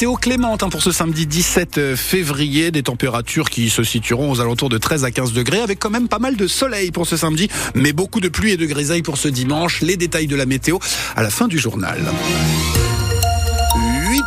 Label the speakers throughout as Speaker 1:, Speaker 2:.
Speaker 1: météo clémente hein, pour ce samedi 17 février. Des températures qui se situeront aux alentours de 13 à 15 degrés avec quand même pas mal de soleil pour ce samedi, mais beaucoup de pluie et de grisaille pour ce dimanche. Les détails de la météo à la fin du journal.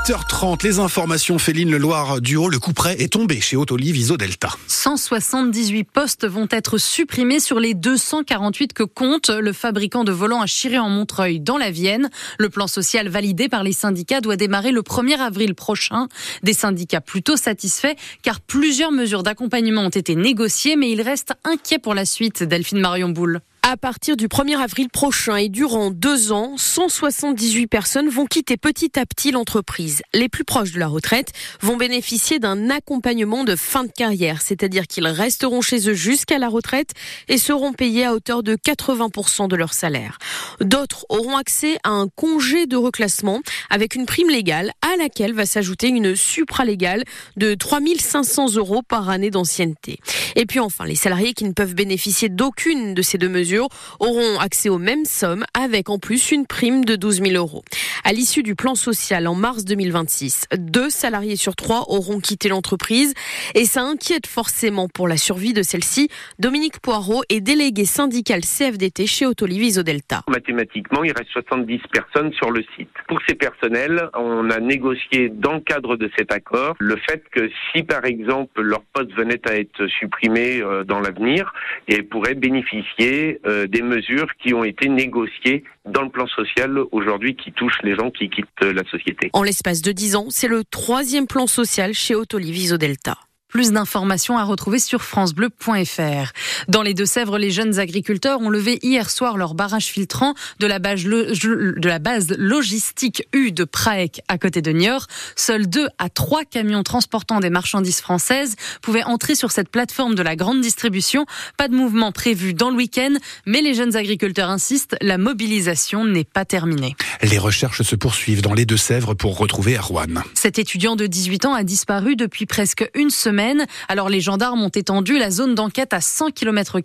Speaker 1: 8h30, les informations Féline Le Loir du Haut, le coup près est tombé chez Autoliv Iso Delta.
Speaker 2: 178 postes vont être supprimés sur les 248 que compte le fabricant de volants à Chiré en Montreuil dans la Vienne. Le plan social validé par les syndicats doit démarrer le 1er avril prochain. Des syndicats plutôt satisfaits car plusieurs mesures d'accompagnement ont été négociées mais ils restent inquiets pour la suite. Delphine Marion Boule.
Speaker 3: À partir du 1er avril prochain et durant deux ans, 178 personnes vont quitter petit à petit l'entreprise. Les plus proches de la retraite vont bénéficier d'un accompagnement de fin de carrière, c'est-à-dire qu'ils resteront chez eux jusqu'à la retraite et seront payés à hauteur de 80% de leur salaire. D'autres auront accès à un congé de reclassement avec une prime légale à laquelle va s'ajouter une supralégale de 3500 euros par année d'ancienneté. Et puis enfin, les salariés qui ne peuvent bénéficier d'aucune de ces deux mesures auront accès aux mêmes sommes avec en plus une prime de 12 000 euros. À l'issue du plan social en mars 2026, deux salariés sur trois auront quitté l'entreprise et ça inquiète forcément pour la survie de celle-ci. Dominique Poirot est délégué syndical CFDT chez Autoliv Delta.
Speaker 4: Mathématiquement, il reste 70 personnes sur le site. Pour ces personnels, on a négocié dans le cadre de cet accord le fait que si par exemple leur poste venait à être supprimé euh, dans l'avenir, ils pourraient bénéficier euh, des mesures qui ont été négociées dans le plan social aujourd'hui qui touchent les gens qui quittent la société.
Speaker 3: En l'espace de 10 ans, c'est le troisième plan social chez Autoliv Delta.
Speaker 2: Plus d'informations à retrouver sur francebleu.fr. Dans les Deux-Sèvres, les jeunes agriculteurs ont levé hier soir leur barrage filtrant de la base, logistique U de Praec à côté de Niort. Seuls deux à trois camions transportant des marchandises françaises pouvaient entrer sur cette plateforme de la grande distribution. Pas de mouvement prévu dans le week-end, mais les jeunes agriculteurs insistent, la mobilisation n'est pas terminée.
Speaker 1: Les recherches se poursuivent dans les Deux-Sèvres pour retrouver Erwan.
Speaker 2: Cet étudiant de 18 ans a disparu depuis presque une semaine alors les gendarmes ont étendu la zone d'enquête à 100 km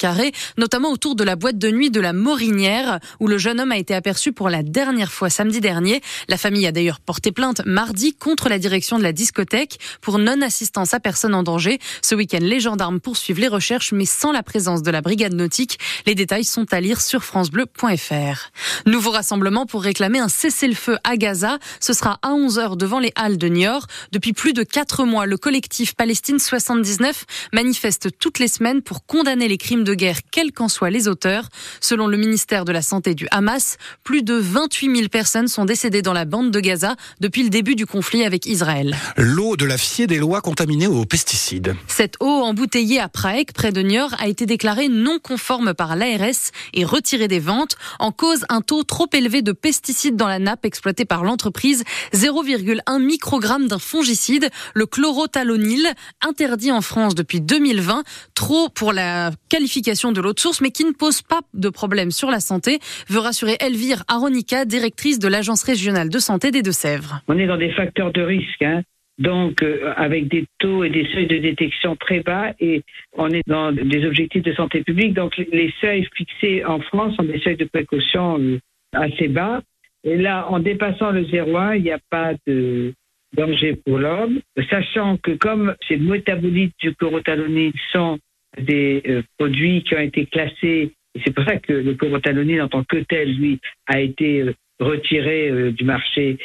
Speaker 2: notamment autour de la boîte de nuit de la Morinière, où le jeune homme a été aperçu pour la dernière fois samedi dernier. La famille a d'ailleurs porté plainte mardi contre la direction de la discothèque pour non-assistance à personne en danger. Ce week-end, les gendarmes poursuivent les recherches, mais sans la présence de la brigade nautique. Les détails sont à lire sur francebleu.fr. Nouveau rassemblement pour réclamer un cessez-le-feu à Gaza. Ce sera à 11h devant les halles de Niort. Depuis plus de quatre mois, le collectif Palestine 79 manifeste toutes les semaines pour condamner les crimes de guerre, quels qu'en soient les auteurs. Selon le ministère de la Santé du Hamas, plus de 28 000 personnes sont décédées dans la bande de Gaza depuis le début du conflit avec Israël.
Speaker 1: L'eau de la Fier des Lois contaminée aux pesticides.
Speaker 2: Cette eau embouteillée à Prague, près de Niort, a été déclarée non conforme par l'ARS et retirée des ventes en cause un taux trop élevé de pesticides dans la nappe exploitée par l'entreprise, 0,1 microgramme d'un fongicide, le chlorothalonil, interdit en France depuis 2020, trop pour la qualification de l'eau de source, mais qui ne pose pas de problème sur la santé, veut rassurer Elvire Aronica, directrice de l'Agence régionale de santé des Deux-Sèvres.
Speaker 5: On est dans des facteurs de risque. Hein. Donc, euh, avec des taux et des seuils de détection très bas, et on est dans des objectifs de santé publique. Donc, les seuils fixés en France sont des seuils de précaution euh, assez bas. Et là, en dépassant le 0,1, il n'y a pas de, danger pour l'homme, sachant que comme ces métabolites du chlorothalonil sont des euh, produits qui ont été classés, et c'est pour ça que le chlorothalonil en tant que tel, lui, a été euh, retiré euh, du marché,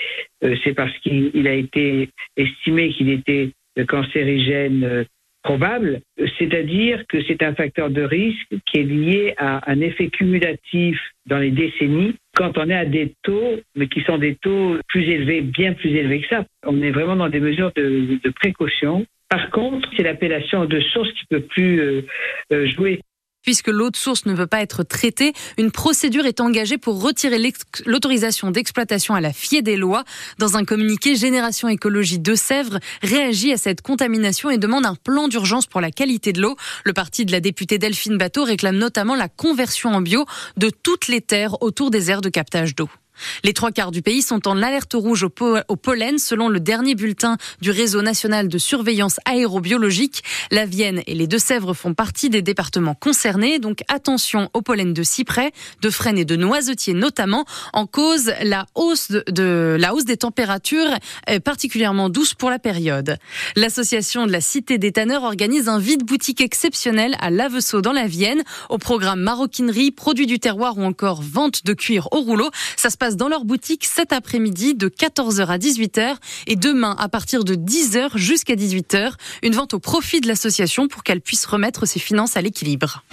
Speaker 5: c'est parce qu'il a été estimé qu'il était cancérigène probable, c'est-à-dire que c'est un facteur de risque qui est lié à un effet cumulatif dans les décennies quand on est à des taux, mais qui sont des taux plus élevés, bien plus élevés que ça. On est vraiment dans des mesures de, précaution. Par contre, c'est l'appellation de source qui peut plus euh, euh, jouer.
Speaker 2: Puisque l'eau de source ne veut pas être traitée, une procédure est engagée pour retirer l'autorisation d'exploitation à la fier des lois. Dans un communiqué, Génération Écologie de Sèvres réagit à cette contamination et demande un plan d'urgence pour la qualité de l'eau. Le parti de la députée Delphine Bateau réclame notamment la conversion en bio de toutes les terres autour des aires de captage d'eau. Les trois quarts du pays sont en alerte rouge au, pollen selon le dernier bulletin du réseau national de surveillance aérobiologique. La Vienne et les Deux-Sèvres font partie des départements concernés, donc attention au pollen de cyprès, de frêne et de noisetiers notamment, en cause la hausse de, la hausse des températures particulièrement douce pour la période. L'association de la Cité des Tanneurs organise un vide-boutique exceptionnel à Laveseau dans la Vienne, au programme maroquinerie, produits du terroir ou encore vente de cuir au rouleau. Dans leur boutique cet après-midi de 14h à 18h et demain à partir de 10h jusqu'à 18h. Une vente au profit de l'association pour qu'elle puisse remettre ses finances à l'équilibre.